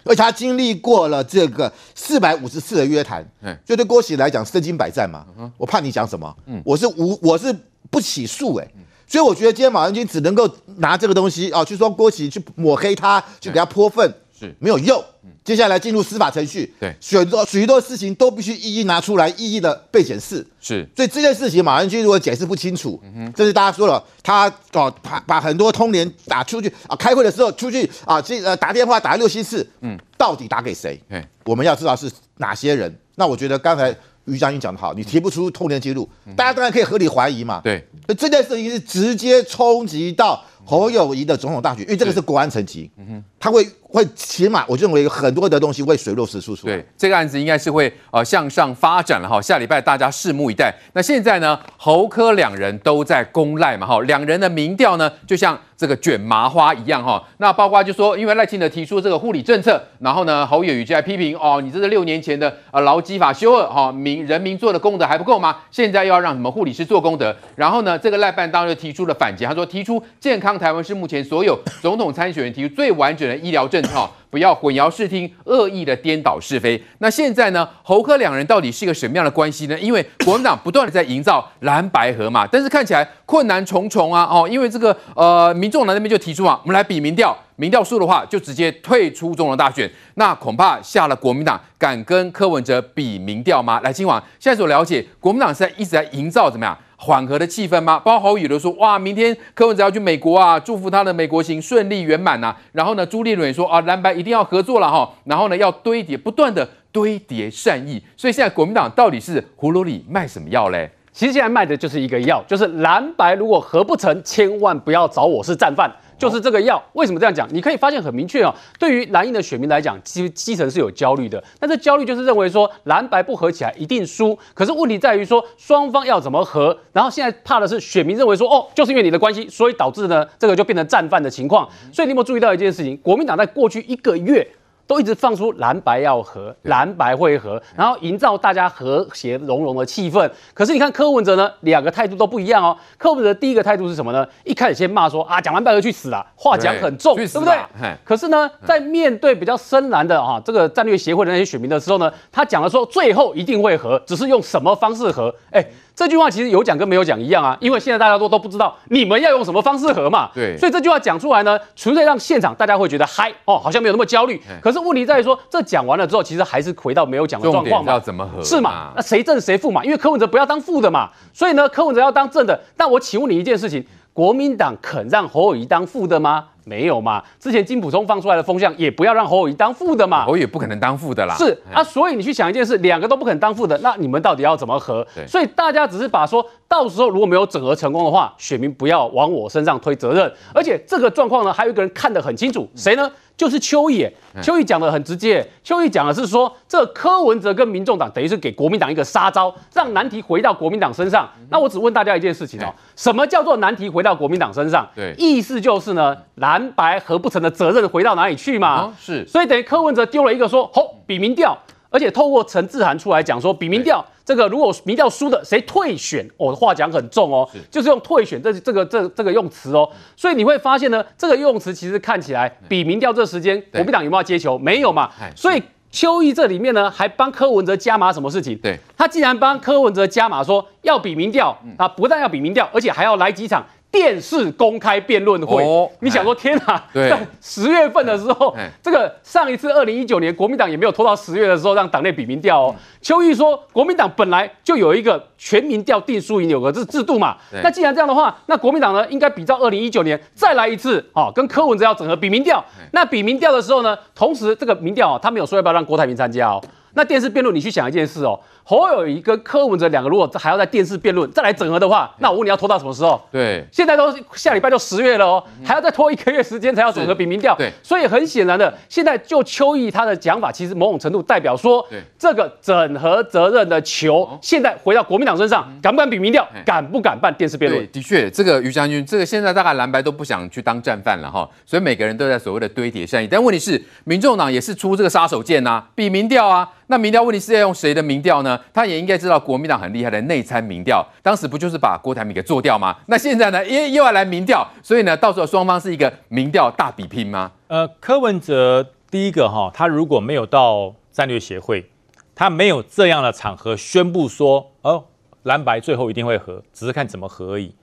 而且他经历过了这个四百五十次的约谈，所以对郭喜来讲身经百战嘛。我怕你讲什么，嗯。我是无我是不起诉哎，所以我觉得今天马文君只能够拿这个东西啊，去说郭喜去抹黑他，去给他泼粪，是。没有用。接下来进入司法程序，对，许多许多事情都必须一一拿出来，一一的被检视。是，所以这件事情马文君如果解释不清楚，嗯，这是大家说了，他哦把把很多通联打出去啊，开会的时候出去啊，这呃打电话打六七次，嗯，到底打给谁？嗯，我们要知道是哪些人。那我觉得刚才于将军讲的好，你提不出通联记录，大家当然可以合理怀疑嘛。对，那这件事情是直接冲击到侯友谊的总统大选，因为这个是国安层级，嗯哼，他会。会起码，我认为有很多的东西会水落石出出。对，这个案子应该是会呃向上发展了哈。下礼拜大家拭目以待。那现在呢，侯科两人都在公赖嘛哈，两人的民调呢就像这个卷麻花一样哈。那包括就说，因为赖清德提出这个护理政策，然后呢侯友谊就在批评哦，你这是六年前的呃劳基法修二哈，民人民做的功德还不够吗？现在又要让什么护理师做功德？然后呢，这个赖办当然就提出了反击，他说提出健康台湾是目前所有总统参选人提出最完整的医疗政策。不要混淆视听，恶意的颠倒是非。那现在呢，侯柯两人到底是一个什么样的关系呢？因为国民党不断的在营造蓝白河嘛，但是看起来困难重重啊！哦，因为这个呃，民众党那边就提出啊，我们来比民调，民调输的话就直接退出中统大选。那恐怕下了国民党，敢跟柯文哲比民调吗？来，今晚现在所了解，国民党是在一直在营造怎么样？缓和的气氛吗？包括侯宇都说，哇，明天柯文哲要去美国啊，祝福他的美国行顺利圆满呐。然后呢，朱立伦也说啊，蓝白一定要合作了哈。然后呢，要堆叠，不断的堆叠善意。所以现在国民党到底是葫芦里卖什么药嘞？其实现在卖的就是一个药，就是蓝白如果合不成，千万不要找我是战犯。就是这个药，为什么这样讲？你可以发现很明确哦。对于蓝营的选民来讲，基基层是有焦虑的。但是焦虑就是认为说蓝白不合起来一定输。可是问题在于说双方要怎么合？然后现在怕的是选民认为说哦，就是因为你的关系，所以导致呢这个就变成战犯的情况。所以你有没有注意到一件事情？国民党在过去一个月。都一直放出蓝白要和，蓝白会合，然后营造大家和谐融融的气氛。可是你看柯文哲呢，两个态度都不一样哦。柯文哲第一个态度是什么呢？一开始先骂说啊，讲蓝白合去死啊，话讲很重，对，对不对？可是呢，在面对比较深蓝的啊这个战略协会的那些选民的时候呢，他讲了说最后一定会合，只是用什么方式合？哎。这句话其实有讲跟没有讲一样啊，因为现在大家都都不知道你们要用什么方式和嘛。对，所以这句话讲出来呢，纯粹让现场大家会觉得嗨哦，好像没有那么焦虑。可是问题在于说，这讲完了之后，其实还是回到没有讲的状况嘛。要怎么和？是嘛？那谁正谁负嘛？因为柯文哲不要当负的嘛，所以呢，柯文哲要当正的。但我请问你一件事情，国民党肯让侯友谊当负的吗？没有嘛？之前金普通放出来的风向也不要让侯友谊当副的嘛。侯友宜不可能当副的啦。是啊，所以你去想一件事，两个都不肯当副的，那你们到底要怎么合？所以大家只是把说到时候如果没有整合成功的话，选民不要往我身上推责任。而且这个状况呢，还有一个人看得很清楚，谁呢？就是邱毅，邱毅讲的很直接。邱毅讲的是说，这柯文哲跟民众党等于是给国民党一个杀招，让难题回到国民党身上。那我只问大家一件事情哦，什么叫做难题回到国民党身上？对，意思就是呢，蓝白合不成的责任回到哪里去嘛？是，所以等于柯文哲丢了一个说，吼，比民调。而且透过陈志涵出来讲说，比民调这个如果民调输的谁退选，我的话讲很重哦，就是用退选这这个这这个用词哦，所以你会发现呢，这个用词其实看起来比民调这时间国民党有没有接球？没有嘛，所以邱毅这里面呢还帮柯文哲加码什么事情？对，他竟然帮柯文哲加码说要比民调啊，不但要比民调，而且还要来几场。电视公开辩论会，哦、你想说天哪？在十月份的时候，这个上一次二零一九年国民党也没有拖到十月的时候让党内比民调哦。邱毅说，国民党本来就有一个全民调定输赢有个这制度嘛。那既然这样的话，那国民党呢应该比照二零一九年再来一次啊，跟柯文哲要整合比民调。那比民调的时候呢，同时这个民调啊，他没有说要不要让郭台铭参加哦。那电视辩论，你去想一件事哦，侯友谊跟柯文哲两个如果还要在电视辩论再来整合的话，那我问你要拖到什么时候？对，现在都下礼拜就十月了哦，还要再拖一个月时间才要整合比民调。对，所以很显然的，现在就邱毅他的讲法，其实某种程度代表说，这个整合责任的球现在回到国民党身上，敢不敢比民调？敢不敢办电视辩论？的确，这个于将军，这个现在大概蓝白都不想去当战犯了哈，所以每个人都在所谓的堆叠善意。但问题是，民众党也是出这个杀手锏呐，比民调啊。那民调问题是要用谁的民调呢？他也应该知道国民党很厉害的内参民调，当时不就是把郭台铭给做掉吗？那现在呢，又又要来民调，所以呢，到时候双方是一个民调大比拼吗？呃，柯文哲。第一个哈，他如果没有到战略协会，他没有这样的场合宣布说，哦，蓝白最后一定会合，只是看怎么合而已。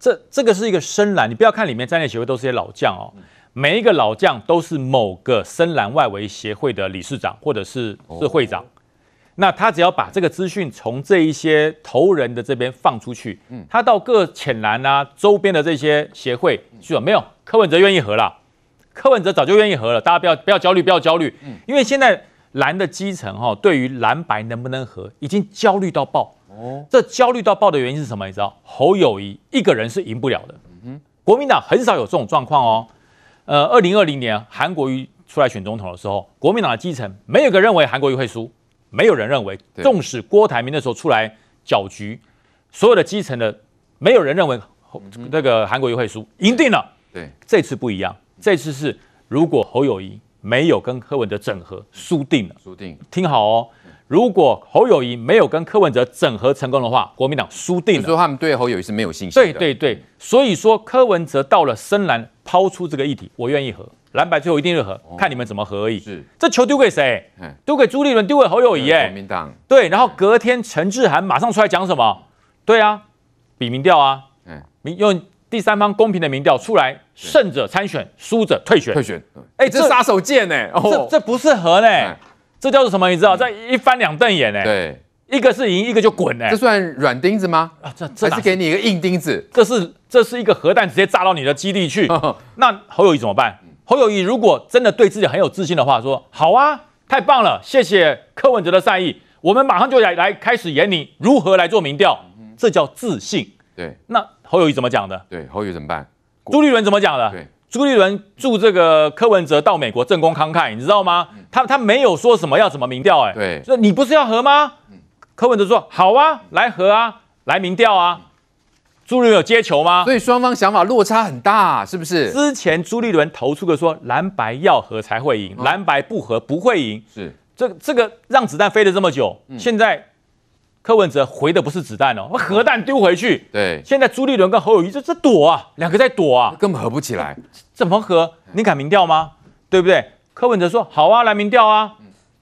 这这个是一个深蓝，你不要看里面战略协会都是些老将哦，每一个老将都是某个深蓝外围协会的理事长或者是是会长。那他只要把这个资讯从这一些投人的这边放出去，嗯，他到各浅蓝啊周边的这些协会去说，没有柯文哲愿意合了，柯文哲早就愿意合了，大家不要不要焦虑，不要焦虑，嗯，因为现在蓝的基层哈，对于蓝白能不能合，已经焦虑到爆，哦，这焦虑到爆的原因是什么？你知道，侯友谊一个人是赢不了的，嗯，国民党很少有这种状况哦，呃，二零二零年韩国瑜出来选总统的时候，国民党的基层没有个认为韩国瑜会输。没有人认为，纵使郭台铭那时候出来搅局，所有的基层的没有人认为那个韩国瑜会输，赢定了。对，这次不一样，这次是如果侯友谊没有跟柯文哲整合，输定了。输定。听好哦，如果侯友谊没有跟柯文哲整合成功的话，国民党输定了。就是说他们对侯友谊是没有信心的。对对对，所以说柯文哲到了深蓝抛出这个议题，我愿意和。蓝白最后一定是和，看你们怎么和而已。是，这球丢给谁？丢给朱立伦，丢给侯友谊。哎，国民党。对，然后隔天陈志涵马上出来讲什么？对啊，比民调啊，民用第三方公平的民调出来，胜者参选，输者退选。退选。哎，这杀手锏呢？这这不是和呢？这叫做什么？你知道？在一翻两瞪眼呢？对，一个是赢，一个就滚呢。这算软钉子吗？啊，这这是给你一个硬钉子？这是这是一个核弹，直接炸到你的基地去。那侯友谊怎么办？侯友谊如果真的对自己很有自信的话，说好啊，太棒了，谢谢柯文哲的善意，我们马上就来来开始演你如何来做民调，这叫自信。对，那侯友谊怎么讲的？对，侯友宜怎么办？朱立伦怎么讲的？对，朱立伦祝这个柯文哲到美国政功慷慨，你知道吗？他他没有说什么要怎么民调，哎，对，说你不是要和吗？柯文哲说好啊，来和啊，来民调啊。朱立伦有接球吗？所以双方想法落差很大，是不是？之前朱立伦投出的说蓝白要和才会赢，蓝白不和不会赢。是这这个让子弹飞了这么久，现在柯文哲回的不是子弹哦，核弹丢回去。对，现在朱立伦跟侯友谊这这躲啊，两个在躲啊，根本合不起来。怎么合？你敢民调吗？对不对？柯文哲说好啊，来民调啊，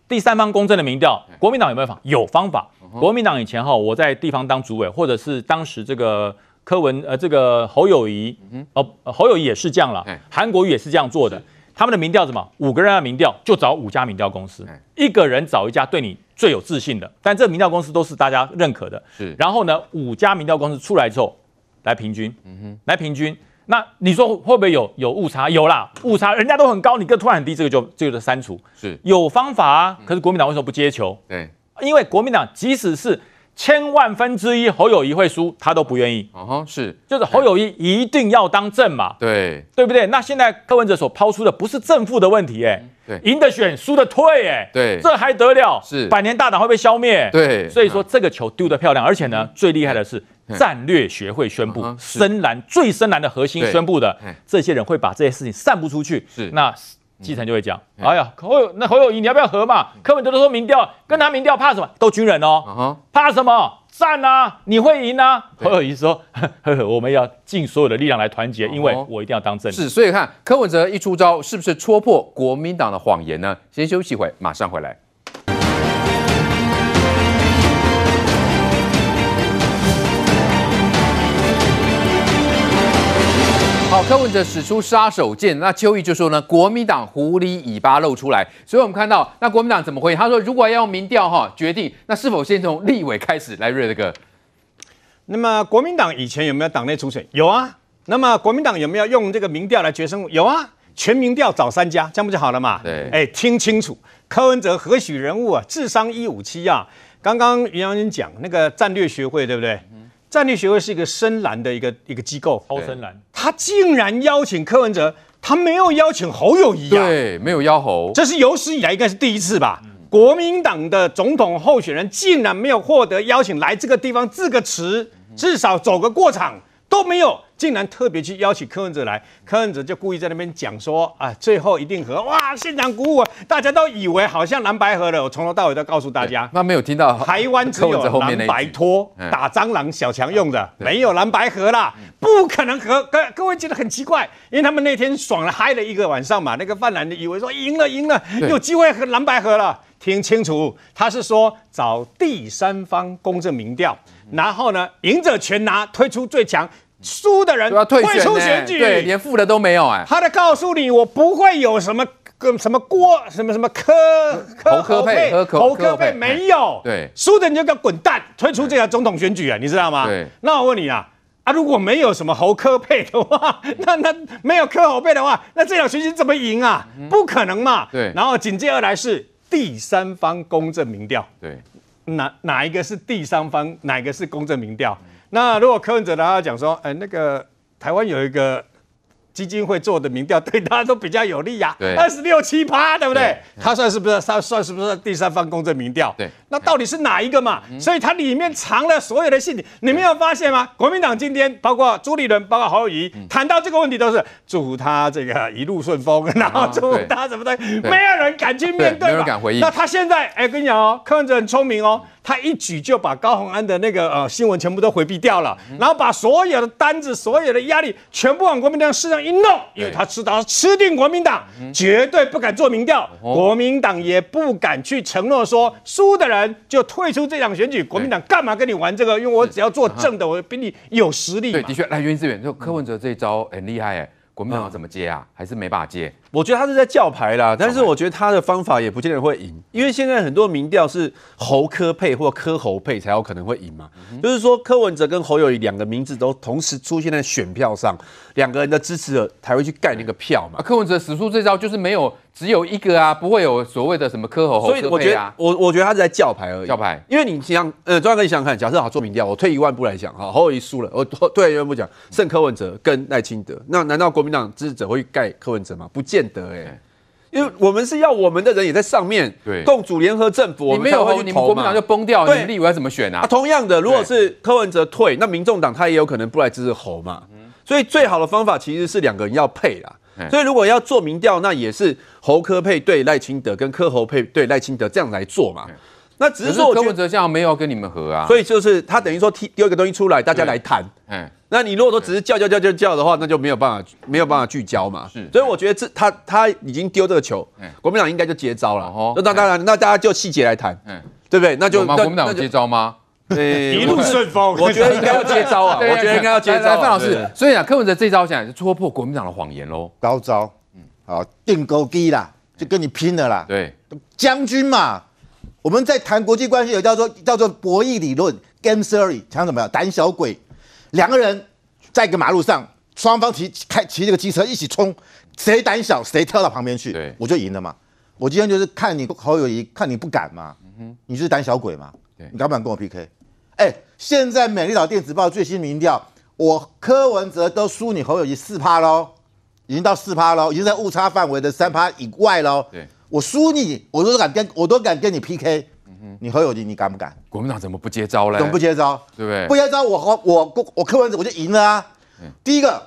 第三方公正的民调。国民党有没有方？有方法。国民党以前哈，我在地方当主委，或者是当时这个。柯文呃，这个侯友谊，哦，侯友谊也是这样了，韩国瑜也是这样做的。他们的民调什么？五个人的民调就找五家民调公司，一个人找一家对你最有自信的，但这个民调公司都是大家认可的。是，然后呢，五家民调公司出来之后来平均，嗯哼，来平均。那你说会不会有有误差？有啦，误差，人家都很高，你个突然很低，这个就这个就删除。是，有方法啊。可是国民党为什么不接球？对，因为国民党即使是。千万分之一侯友谊会输，他都不愿意。哦，是，就是侯友谊一定要当正嘛，对，对不对？那现在柯文哲所抛出的不是正负的问题，哎，对，赢的选，输的退，哎，对，这还得了？是，百年大党会被消灭，对，所以说这个球丢得漂亮，而且呢，最厉害的是战略学会宣布，深蓝最深蓝的核心宣布的，这些人会把这些事情散布出去，是。那。基层就会讲，哎呀，侯友那侯友宜你要不要和嘛？柯文哲都说民调跟他民调怕什么？都军人哦，怕什么？战啊！你会赢啊！侯友宜说呵呵：“ 我们要尽所有的力量来团结，因为我一定要当正。”是，所以看柯文哲一出招，是不是戳破国民党的谎言呢？先休息一会，马上回来。柯文哲使出杀手锏，那邱毅就说呢，国民党狐狸尾巴露出来，所以我们看到那国民党怎么回应？他说，如果要用民调哈决定，那是否先从立委开始来瑞这个？那么国民党以前有没有党内初选？有啊。那么国民党有没有用这个民调来决胜负？有啊。全民调找三家，这样不就好了嘛？对。哎，听清楚，柯文哲何许人物啊？智商一五七啊。刚刚于将军讲那个战略学会，对不对？战略学会是一个深蓝的一个一个机构，超深蓝，他竟然邀请柯文哲，他没有邀请侯友谊啊，对，没有邀侯，这是有史以来应该是第一次吧？嗯、国民党的总统候选人竟然没有获得邀请来这个地方致个词，至少走个过场都都没有。竟然特别去邀请柯文哲来，柯文哲就故意在那边讲说啊，最后一定和哇，现场鼓舞，大家都以为好像蓝白合了。我从头到尾都告诉大家，那没有听到台湾只有蓝白拖打蟑螂小强用的，没有蓝白合啦，不可能和。各各位觉得很奇怪，因为他们那天爽了嗨了一个晚上嘛，那个泛蓝的以为说赢了赢了，有机会和蓝白合了。听清楚，他是说找第三方公正民调，然后呢，赢者全拿，推出最强。输的人退出选举，对，连负的都没有哎。他在告诉你，我不会有什么跟什么郭什么什么柯侯柯配，侯科配没有。对，输的你就给我滚蛋，退出这个总统选举啊，你知道吗？对。那我问你啊，啊，如果没有什么侯科配的话，那那没有科侯配的话，那这场选举怎么赢啊？不可能嘛。对。然后紧接而来是第三方公正民调。对。哪哪一个是第三方？哪一个是公正民调？那如果柯文哲呢？他讲说，哎，那个台湾有一个基金会做的民调，对他都比较有利呀，二十六七趴，对不对？他算是不是？他算是不是第三方公正民调？对。那到底是哪一个嘛？所以它里面藏了所有的信息，你没有发现吗？国民党今天包括朱立伦，包括侯友谊，谈到这个问题都是祝福他这个一路顺风，然后祝福他什么的，没有人敢去面对，没有人敢回应。那他现在，哎，跟你讲哦，柯文哲很聪明哦。他一举就把高虹安的那个呃新闻全部都回避掉了，然后把所有的单子、所有的压力全部往国民党身上一弄，因为他知道吃定国民党，绝对不敢做民调，国民党也不敢去承诺说输的人就退出这场选举。国民党干嘛跟你玩这个？因为我只要做正的，我比你有实力。对，的确，来源自远，就柯文哲这一招很厉害哎，国民党怎么接啊？还是没办法接？我觉得他是在叫牌啦，但是我觉得他的方法也不见得会赢，因为现在很多民调是侯科配或科侯配才有可能会赢嘛。嗯、就是说柯文哲跟侯友谊两个名字都同时出现在选票上，两个人的支持者才会去盖那个票嘛。啊、柯文哲使出这招就是没有只有一个啊，不会有所谓的什么柯侯侯柯配啊。所以我觉得我我觉得他是在叫牌而已。叫牌，因为你想呃，庄哥你想想看，假设好做民调，我退一万步来讲哈，侯友谊输了，我退一万步讲胜柯文哲跟赖清德，那难道国民党支持者会盖柯文哲吗？不见得哎、欸。因为我们是要我们的人也在上面，对，共组联合政府，我们没有你们国民党就崩掉，对，你立委要怎么选啊？同样的，如果是柯文哲退，那民众党他也有可能不来支持侯嘛。所以最好的方法其实是两个人要配啦。所以如果要做民调，那也是侯科配对赖清德，跟柯侯配对赖清德这样来做嘛。那只是说柯文哲这样没有跟你们合啊。所以就是他等于说提丢一个东西出来，大家来谈。嗯。那你如果说只是叫叫叫叫叫的话，那就没有办法没有办法聚焦嘛。是，所以我觉得这他他已经丢这个球，国民党应该就接招了。哦，那当然，那大家就细节来谈，嗯，对不对？那就国民党有接招吗？对，一路顺风，我觉得应该要接招 啊。我觉得应该要接招。范老师，所以啊，柯文哲这招现在是戳破国民党的谎言喽。高招，嗯，好，定钩低啦，就跟你拼了啦。对，将军嘛，我们在谈国际关系有叫做叫做博弈理论，game theory，讲什么呀？胆小鬼，两个人。在一个马路上，双方骑开骑这个机车一起冲，谁胆小谁跳到旁边去，对，我就赢了嘛。我今天就是看你侯友谊，看你不敢嘛，嗯、你就是胆小鬼嘛，你敢不敢跟我 PK？哎、欸，现在美丽岛电子报最新民调，我柯文哲都输你侯友谊四趴喽，已经到四趴喽，已经在误差范围的三趴以外喽。对，我输你，我都敢跟，我都敢跟你 PK。你侯友谊，你敢不敢？国民党怎么不接招嘞？怎么不接招？对不对？不接招，我我我柯文哲我就赢了啊！嗯、第一个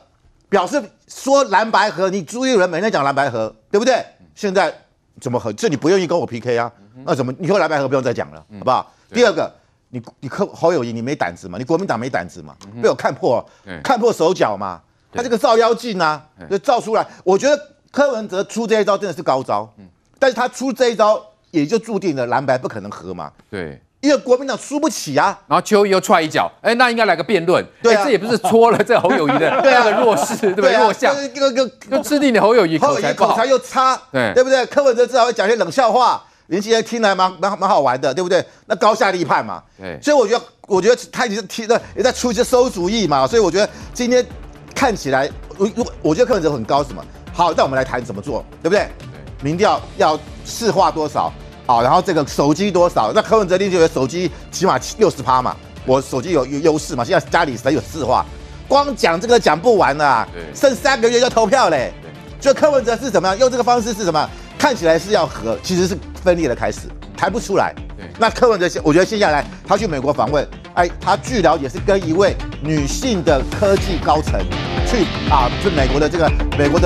表示说蓝白河，你朱立伦每天讲蓝白河，对不对？嗯、现在怎么合？这你不愿意跟我 PK 啊？嗯、那怎么以后蓝白河不用再讲了，嗯、好不好？第二个，你你柯侯友谊，你没胆子嘛？你国民党没胆子嘛？嗯、被我看破，看破手脚嘛？他这个照妖镜啊，就照出来。我觉得柯文哲出这一招真的是高招，嗯、但是他出这一招。也就注定了蓝白不可能合嘛。对，因为国民党输不起啊。然后邱毅又踹一脚，哎，那应该来个辩论。对啊，这也不是戳了 这侯友谊的 那个弱势，对不对？弱项。那个就吃定你侯友谊，侯友宜口才又差，对对不对？柯文哲至少会讲些冷笑话，年轻人听来蛮蛮蛮好玩的，对不对？那高下立判嘛。对。所以我觉得，我觉得他已经提的也在出一些馊主意嘛。所以我觉得今天看起来，我我我觉得柯文哲很高，什么？好，那我们来谈怎么做，对不对？对。民调要市话多少？好，然后这个手机多少？那柯文哲就有手机起码六十趴嘛，我手机有有优势嘛。现在家里谁有市话？光讲这个讲不完啊，对剩三个月要投票嘞。对所以柯文哲是怎么样？用这个方式是什么？看起来是要和，其实是分裂的开始，谈不出来。对那柯文哲，我觉得接下来他去美国访问，哎，他据了解是跟一位女性的科技高层去啊，去美国的这个美国的。